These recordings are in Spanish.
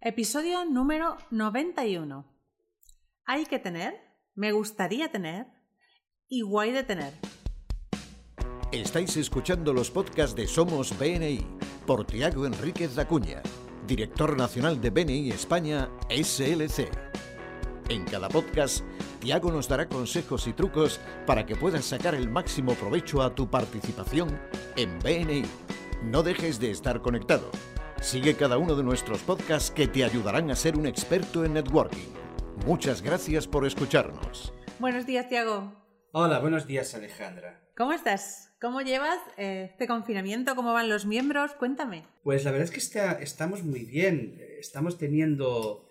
Episodio número 91. Hay que tener, me gustaría tener y guay de tener. Estáis escuchando los podcasts de Somos BNI por Tiago Enríquez Dacuña, director nacional de BNI España SLC. En cada podcast, Tiago nos dará consejos y trucos para que puedas sacar el máximo provecho a tu participación en BNI. No dejes de estar conectado. Sigue cada uno de nuestros podcasts que te ayudarán a ser un experto en networking. Muchas gracias por escucharnos. Buenos días, Tiago. Hola, buenos días, Alejandra. ¿Cómo estás? ¿Cómo llevas eh, este confinamiento? ¿Cómo van los miembros? Cuéntame. Pues la verdad es que está, estamos muy bien. Estamos teniendo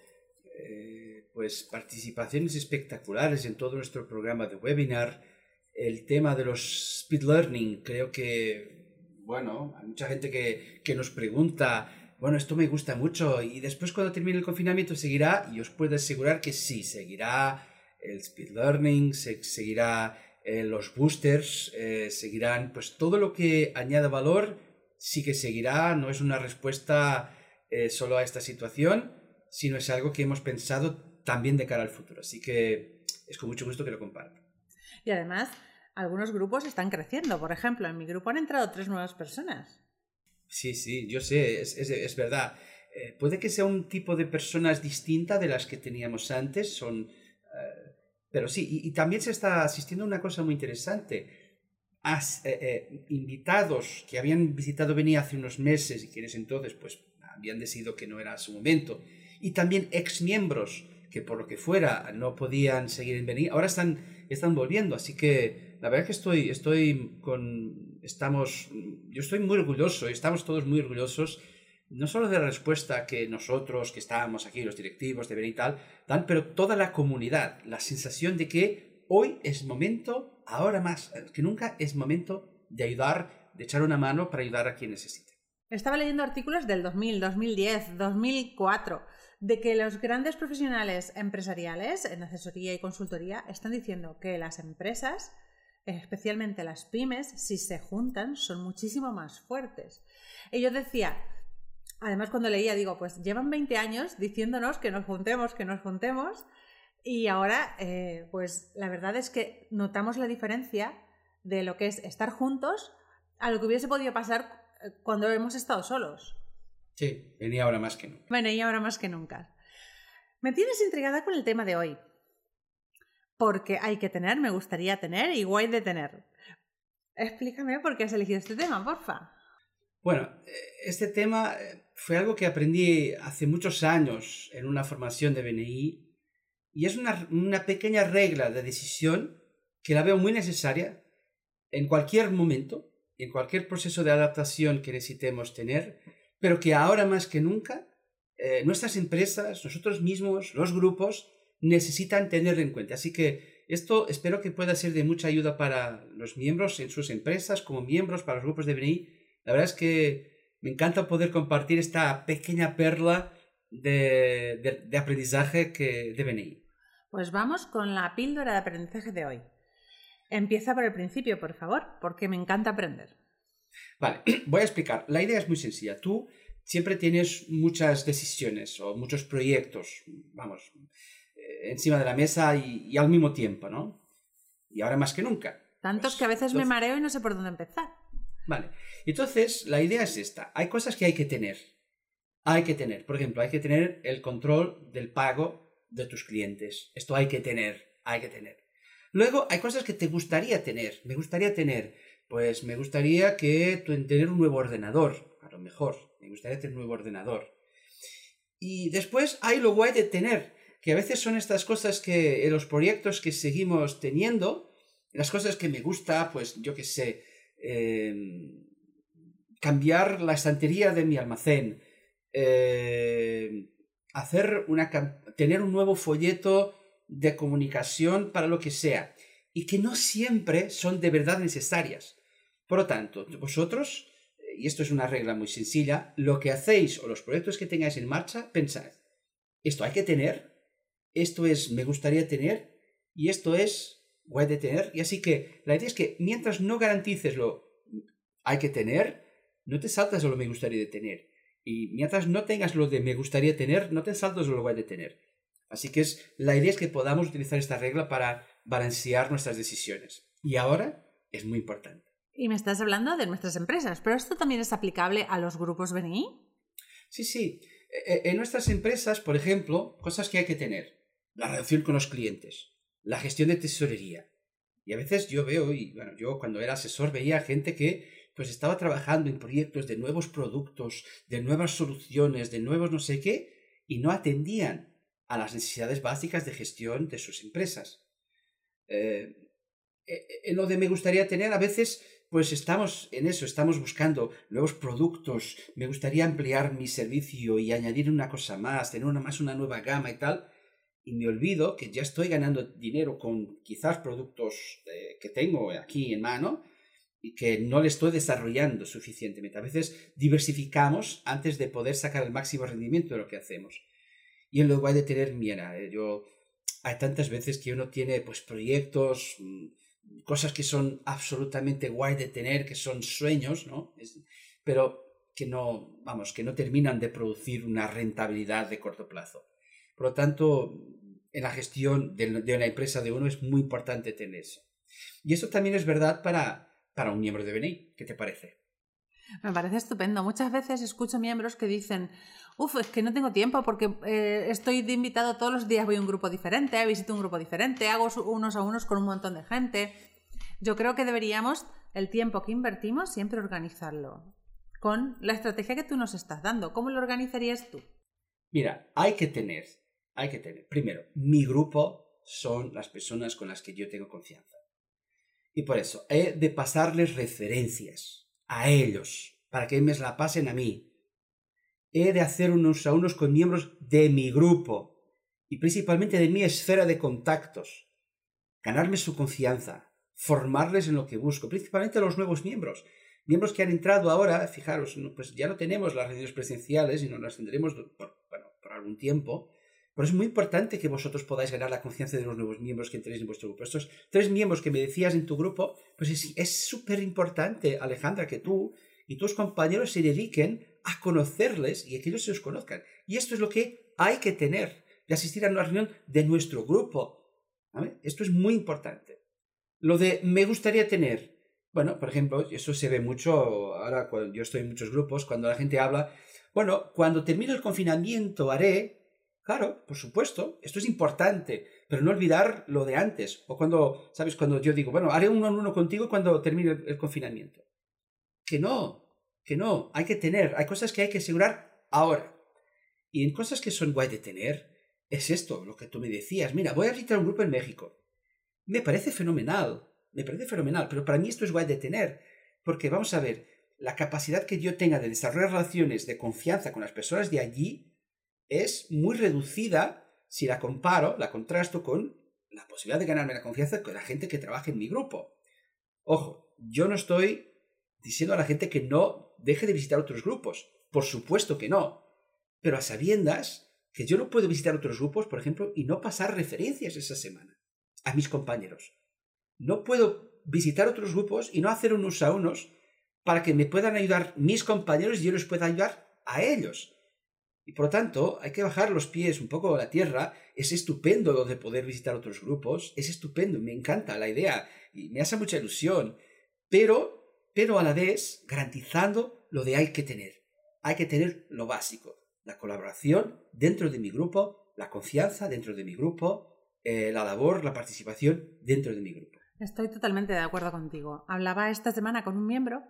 eh, pues participaciones espectaculares en todo nuestro programa de webinar. El tema de los speed learning, creo que, bueno, hay mucha gente que, que nos pregunta bueno, esto me gusta mucho y después cuando termine el confinamiento seguirá y os puedo asegurar que sí, seguirá el speed learning, se, seguirá eh, los boosters, eh, seguirán pues todo lo que añada valor sí que seguirá, no es una respuesta eh, solo a esta situación, sino es algo que hemos pensado también de cara al futuro. Así que es con mucho gusto que lo comparto. Y además, algunos grupos están creciendo. Por ejemplo, en mi grupo han entrado tres nuevas personas. Sí, sí, yo sé, es, es, es verdad. Eh, puede que sea un tipo de personas distinta de las que teníamos antes, son... eh, pero sí, y, también se está asistiendo a una cosa muy interesante. As- eh, invitados que habían visitado Beni hace unos meses y quienes entonces pues habían decidido que no era su momento. Y también exmiembros que por lo que fuera no podían seguir en Beni, ahora están, están volviendo. Así que la verdad es que estoy, estoy con... Estamos... Yo estoy muy orgulloso y estamos todos muy orgullosos no solo de la respuesta que nosotros, que estábamos aquí, los directivos de Beni y tal, dan, pero toda la comunidad, la sensación de que hoy es momento, ahora más que nunca, es momento de ayudar, de echar una mano para ayudar a quien necesite. Estaba leyendo artículos del 2000, 2010, 2004, de que los grandes profesionales empresariales en asesoría y consultoría están diciendo que las empresas, especialmente las pymes, si se juntan, son muchísimo más fuertes. Y yo decía, además cuando leía, digo, pues llevan 20 años diciéndonos que nos juntemos, que nos juntemos, y ahora, eh, pues la verdad es que notamos la diferencia de lo que es estar juntos a lo que hubiese podido pasar eh, cuando hemos estado solos. Sí, venía ahora más que nunca. Bueno, y ahora más que nunca. Me tienes intrigada con el tema de hoy. Porque hay que tener, me gustaría tener y guay de tener. Explícame por qué has elegido este tema, porfa. Bueno, eh, este tema eh, fue algo que aprendí hace muchos años en una formación de BNI y es una, pequeña regla de decisión que la veo muy necesaria en cualquier momento, en cualquier proceso de adaptación que necesitemos tener, pero que ahora más que nunca eh, nuestras empresas, nosotros mismos, los grupos, necesitan tener en cuenta. Así que esto espero que pueda ser de mucha ayuda para los miembros en sus empresas, como miembros para los grupos de BNI. La verdad es que me encanta poder compartir esta pequeña perla de, de, de aprendizaje que, de BNI. Pues vamos con la píldora de aprendizaje de hoy. Empieza por el principio, por favor, porque me encanta aprender. Vale, voy a explicar. La idea es muy sencilla. Tú siempre tienes muchas decisiones o muchos proyectos, vamos, encima de la mesa y, y, al mismo tiempo, ¿no? Y ahora más que nunca. Tantos pues, que a veces entonces... me mareo y no sé por dónde empezar. Vale, entonces la idea es esta. Hay cosas que hay que tener. Hay que tener. Por ejemplo, hay que tener el control del pago de tus clientes. Esto hay que tener, hay que tener. Luego hay cosas que te gustaría tener. Me gustaría tener, pues me gustaría que tener un nuevo ordenador, a lo mejor. Me gustaría tener un nuevo ordenador. Y después hay lo guay de tener, que a veces son estas cosas que en los proyectos que seguimos teniendo, las cosas que me gusta, pues yo qué sé, eh, cambiar la estantería de mi almacén, eh, hacer una, tener un nuevo folleto de comunicación para lo que sea, y que no siempre son de verdad necesarias. Por lo tanto, vosotros, y esto es una regla muy sencilla, lo que hacéis o los proyectos que tengáis en marcha, pensad, esto hay que tener, esto es me gustaría tener, y esto es guay de tener, y así que la idea es que mientras no garantices lo hay que tener, no te saltas a lo me gustaría tener. Y mientras no tengas lo de me gustaría tener, no te saltos lo de tener. Así que es, la idea es que podamos utilizar esta regla para balancear nuestras decisiones. Y ahora es muy importante. Y me estás hablando de nuestras empresas, pero esto también es aplicable a los grupos BNI. Sí, sí. E, e, en nuestras empresas, por ejemplo, cosas que hay que tener. La relación con los clientes, la gestión de tesorería. Y a veces yo veo, y bueno, yo cuando era asesor veía gente que pues estaba trabajando en proyectos de nuevos productos, de nuevas soluciones, de nuevos no sé qué, y no atendían a las necesidades básicas de gestión de sus empresas. Eh, eh, en lo de me gustaría tener, a veces, pues estamos en eso, estamos buscando nuevos productos, me gustaría ampliar mi servicio y añadir una cosa más, tener una más una nueva gama y tal, y me olvido que ya estoy ganando dinero con quizás productos eh, que tengo aquí en mano, y que no le estoy desarrollando suficientemente. A veces diversificamos antes de poder sacar el máximo rendimiento de lo que hacemos. Y en lo guay de tener, mira, eh, yo, hay tantas veces que uno tiene pues proyectos, mm, cosas que son absolutamente guay de tener, que son sueños, ¿no? pero que no, vamos, que no terminan de producir una rentabilidad de corto plazo. Por lo tanto, en la gestión de, de una empresa de uno es muy importante tener eso. Y eso también es verdad para, para un miembro de BNI. ¿Qué te parece? Me parece estupendo. Muchas veces escucho miembros que dicen, uff, es que no tengo tiempo porque eh, estoy de invitado todos los días, voy a un grupo diferente, visito un grupo diferente, hago unos a unos con un montón de gente. Yo creo que deberíamos el tiempo que invertimos siempre organizarlo con la estrategia que tú nos estás dando. ¿Cómo lo organizarías tú? Mira, hay que tener, hay que tener, primero, mi grupo son las personas con las que yo tengo confianza. Y por eso he de pasarles referencias a ellos, para que me la pasen a mí. He de hacer unos a unos con miembros de mi grupo y principalmente de mi esfera de contactos. Ganarme su confianza, formarles en lo que busco, principalmente a los nuevos miembros. Miembros que han entrado ahora, fijaros, pues ya no tenemos las reuniones presenciales y no las tendremos por, por algún tiempo, pero es muy importante que vosotros podáis ganar la confianza de los nuevos miembros que tenéis en vuestro grupo. Estos tres miembros que me decías en tu grupo, pues es súper importante, Alejandra, que tú y tus compañeros se dediquen a conocerles y que ellos se os conozcan. Y esto es lo que hay que tener, de asistir a una reunión de nuestro grupo. Esto es muy importante. Lo de me gustaría tener, bueno, por ejemplo, eso se ve mucho ahora cuando yo estoy en muchos grupos, cuando la gente habla, bueno, cuando termine el confinamiento haré, Claro, por supuesto, esto es importante, pero no olvidar lo de antes. O cuando, ¿sabes? Cuando yo digo, bueno, haré uno en uno contigo cuando termine el, confinamiento. Que no, que no, hay que tener, hay cosas que hay que asegurar ahora. Y en cosas que son guay de tener, es esto, lo que tú me decías. Mira, voy a visitar un grupo en México. Me parece fenomenal, me parece fenomenal, pero para mí esto es guay de tener. Porque vamos a ver, la capacidad que yo tenga de desarrollar relaciones de confianza con las personas de allí es muy reducida si la comparo, la contrasto con la posibilidad de ganarme la confianza con la gente que trabaja en mi grupo. Ojo, yo no estoy diciendo a la gente que no deje de visitar otros grupos. Por supuesto que no. Pero a sabiendas que yo no puedo visitar otros grupos, por ejemplo, y no pasar referencias esa semana a mis compañeros. No puedo visitar otros grupos y no hacer unos a unos para que me puedan ayudar mis compañeros y yo les pueda ayudar a ellos. Y por lo tanto, hay que bajar los pies un poco a la tierra. Es estupendo lo de poder visitar otros grupos. Es estupendo, me encanta la idea y me hace mucha ilusión. Pero, pero a la vez, garantizando lo de hay que tener. Hay que tener lo básico. La colaboración dentro de mi grupo, la confianza dentro de mi grupo, eh, la labor, la participación dentro de mi grupo. Estoy totalmente de acuerdo contigo. Hablaba esta semana con un miembro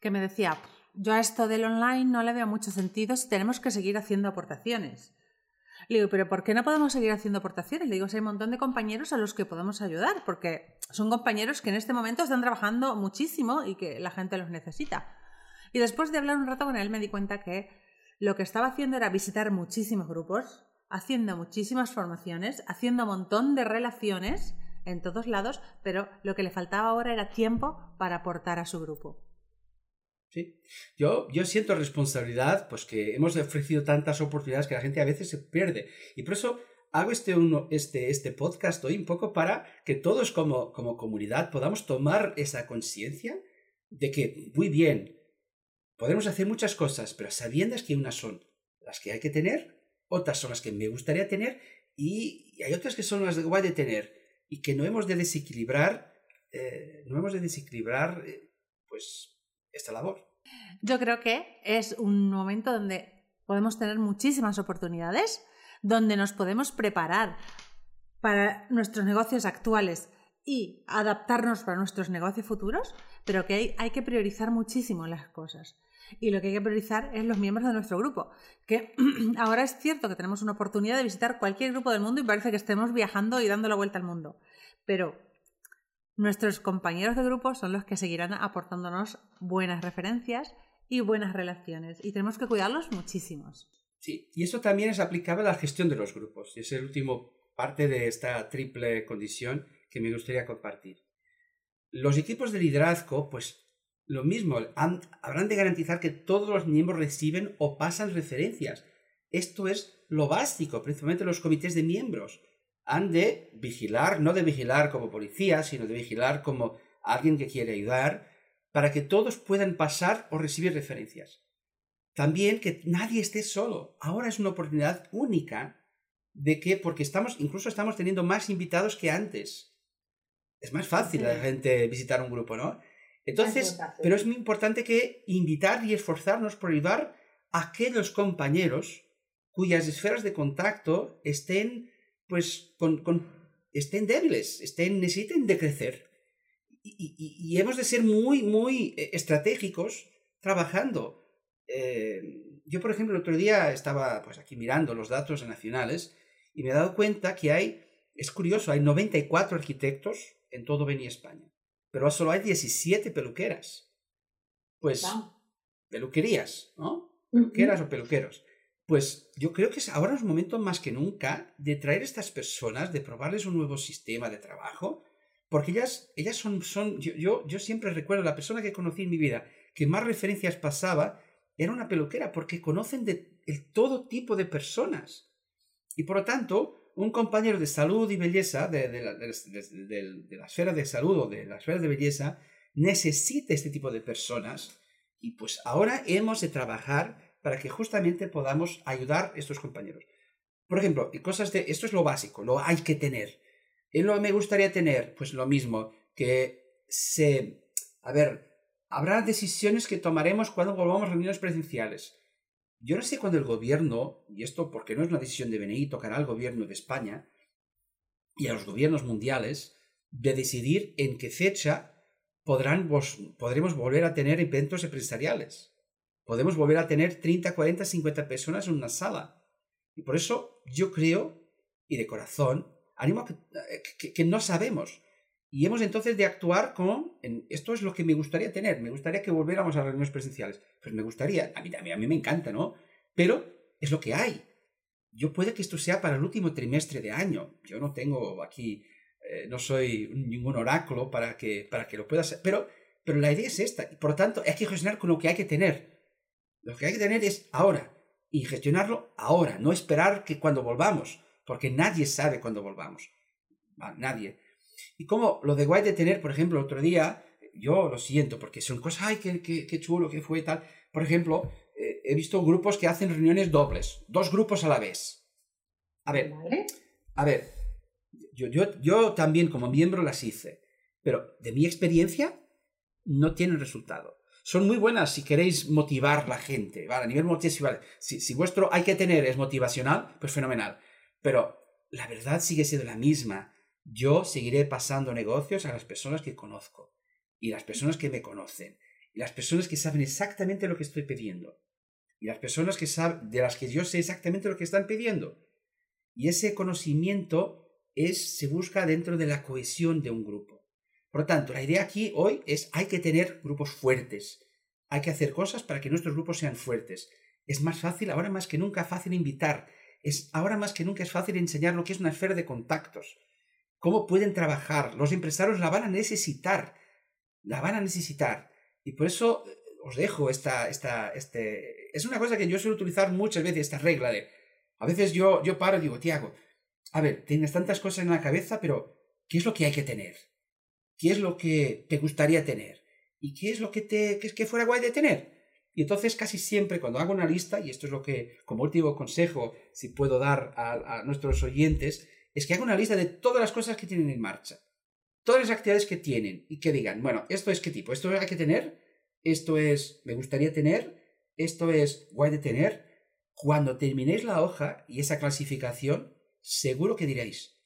que me decía, yo a esto del online no le veo mucho sentido si tenemos que seguir haciendo aportaciones. Le digo, pero ¿por qué no podemos seguir haciendo aportaciones? Le digo, hay un montón de compañeros a los que podemos ayudar, porque son compañeros que en este momento están trabajando muchísimo y que la gente los necesita. Y después de hablar un rato con él me di cuenta que lo que estaba haciendo era visitar muchísimos grupos, haciendo muchísimas formaciones, haciendo un montón de relaciones en todos lados, pero lo que le faltaba ahora era tiempo para aportar a su grupo. Sí. Yo, yo siento responsabilidad, pues que hemos ofrecido tantas oportunidades que la gente a veces se pierde. Y por eso hago este, uno, este, este podcast hoy un poco para que todos como, como comunidad podamos tomar esa conciencia de que, muy bien, podemos hacer muchas cosas, pero sabiendo que unas son las que hay que tener, otras son las que me gustaría tener y hay otras que son las que guay de tener y que no hemos de desequilibrar, eh, no hemos de desequilibrar eh, pues esta labor. Yo creo que es un momento donde podemos tener muchísimas oportunidades, donde nos podemos preparar para nuestros negocios actuales y adaptarnos para nuestros negocios futuros, pero que hay, hay que priorizar muchísimo las cosas. Y lo que hay que priorizar es los miembros de nuestro grupo. Que ahora es cierto que tenemos una oportunidad de visitar cualquier grupo del mundo y parece que estemos viajando y dando la vuelta al mundo. Pero nuestros compañeros de grupo son los que seguirán aportándonos buenas referencias y buenas relaciones. Y tenemos que cuidarlos muchísimos. Sí, y eso también es aplicable a la gestión de los grupos. Es el último parte de esta triple condición que me gustaría compartir. Los equipos de liderazgo, pues lo mismo, habrán de garantizar que todos los miembros reciben o pasan referencias. Esto es lo básico, principalmente los comités de miembros. Han de vigilar, no de vigilar como policía, sino de vigilar como alguien que quiere ayudar, para que todos puedan pasar o recibir referencias. También que nadie esté solo. Ahora es una oportunidad única de que, porque estamos, incluso estamos teniendo más invitados que antes. Es más fácil a la gente visitar un grupo, ¿no? Entonces, pero es muy importante que invitar y esforzarnos por ayudar a aquellos compañeros cuyas esferas de contacto estén, pues, con, estén débiles, estén, necesiten de crecer. Y, hemos de ser muy, muy eh, estratégicos trabajando. Eh, yo, por ejemplo, el otro día estaba pues, aquí mirando los datos nacionales y me he dado cuenta que hay, es curioso, hay 94 arquitectos en todo Beni España pero solo hay 17 peluqueras. Pues, peluquerías, ¿no? Peluqueras o peluqueros. Pues yo creo que ahora es momento más que nunca de traer estas personas, de probarles un nuevo sistema de trabajo, porque ellas, ellas son, son yo, yo, siempre recuerdo, la persona que conocí en mi vida que más referencias pasaba era una peluquera, porque conocen de todo tipo de personas. Y por lo tanto, un compañero de salud y belleza, de, la, esfera de salud o de la esfera de belleza, necesita este tipo de personas y pues ahora hemos de trabajar para que justamente podamos ayudar a estos compañeros. Por ejemplo, cosas de, esto es lo básico, lo hay que tener. ¿Y lo me gustaría tener? Pues lo mismo, que se, a ver, habrá decisiones que tomaremos cuando volvamos a reuniones presenciales. Yo no sé cuándo el gobierno, y esto porque no es una decisión de BNI, tocará al gobierno de España y a los gobiernos mundiales de decidir en qué fecha podrán, podremos volver a tener eventos empresariales. Podemos volver a tener 30, 40, 50 personas en una sala. Y por eso yo creo, y de corazón, animo a que, que no sabemos. Y hemos entonces de actuar con, esto es lo que me gustaría tener, me gustaría que volviéramos a reuniones presenciales. Pues me gustaría, a mí, mí, a mí me encanta, ¿no? Pero es lo que hay. Yo puede que esto sea para el último trimestre de año. Yo no tengo aquí, eh, no soy ningún oráculo para que, para que lo pueda hacer, pero, pero la idea es esta. Y por lo tanto, hay que gestionar con lo que hay que tener. Lo que hay que tener es ahora. Y gestionarlo ahora, no esperar que cuando volvamos, porque nadie sabe cuándo volvamos. Nadie. Y como lo de guay de tener, por ejemplo, otro día, yo lo siento, porque son cosas, ay, qué, qué, chulo, qué fue tal. Por ejemplo, eh, he visto grupos que hacen reuniones dobles, dos grupos a la vez. A ver, a ver, yo, yo, yo también como miembro las hice, pero de mi experiencia no tienen resultado. Son muy buenas si queréis motivar la gente, ¿vale? A nivel motivacional. Si, si vuestro hay que tener es motivacional, pues fenomenal. Pero la verdad sigue siendo la misma yo seguiré pasando negocios a las personas que conozco y las personas que me conocen y las personas que saben exactamente lo que estoy pidiendo y las personas que saben, de las que yo sé exactamente lo que están pidiendo. Y ese conocimiento es, se busca dentro de la cohesión de un grupo. Por lo tanto, la idea aquí hoy es hay que tener grupos fuertes. Hay que hacer cosas para que nuestros grupos sean fuertes. Es más fácil, ahora más que nunca fácil invitar. Es ahora más que nunca es fácil enseñar lo que es una esfera de contactos cómo pueden trabajar. Los empresarios la van a necesitar, la van a necesitar. Y por eso eh, os dejo esta, esta, este... Es una cosa que yo suelo utilizar muchas veces, esta regla de... A veces yo, yo paro y digo, Tiago, a ver, tienes tantas cosas en la cabeza, pero ¿qué es lo que hay que tener? ¿Qué es lo que te gustaría tener? ¿Y qué es lo que te que, que fuera guay de tener? Y entonces casi siempre cuando hago una lista, y esto es lo que como último consejo, si puedo dar a, a nuestros oyentes, es que hago una lista de todas las cosas que tienen en marcha, todas las actividades que tienen y que digan, bueno, esto es qué tipo, esto hay que tener, esto es me gustaría tener, esto es guay de tener. Cuando terminéis la hoja y esa clasificación, seguro que diréis,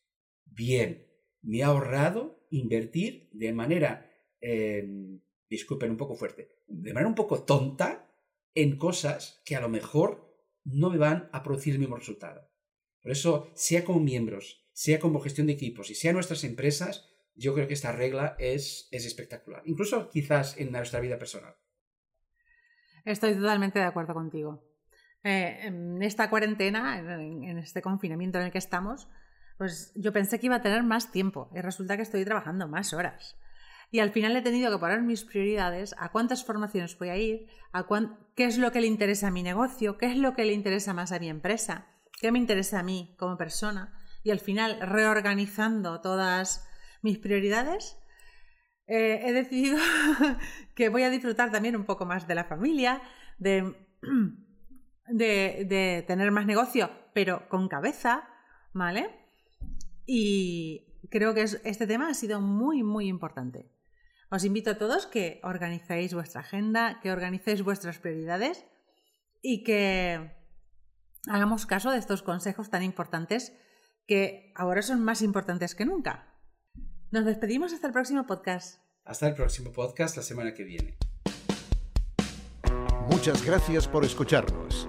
bien, me he ahorrado invertir de manera, em, disculpen un poco fuerte, de manera un poco tonta en cosas que a lo mejor no me van a producir el mismo resultado. Por eso, sea como miembros, sea como gestión de equipos y sea nuestras empresas, yo creo que esta regla es, es espectacular. Incluso quizás en nuestra vida personal. Estoy totalmente de acuerdo contigo. Eh, en esta cuarentena, en, este confinamiento en el que estamos, pues yo pensé que iba a tener más tiempo y resulta que estoy trabajando más horas. Y al final he tenido que poner mis prioridades, a cuántas formaciones voy a ir, a qué es lo que le interesa a mi negocio, qué es lo que le interesa más a mi empresa, qué me interesa a mí como persona. Y al final, reorganizando todas mis prioridades, eh, he decidido que voy a disfrutar también un poco más de la familia, de, de, tener más negocio, pero con cabeza, ¿vale? Y creo que este tema ha sido muy, muy importante. Os invito a todos que organicéis vuestra agenda, que organicéis vuestras prioridades y que hagamos caso de estos consejos tan importantes que ahora son más importantes que nunca. Nos despedimos hasta el próximo podcast. Hasta el próximo podcast la semana que viene. Muchas gracias por escucharnos.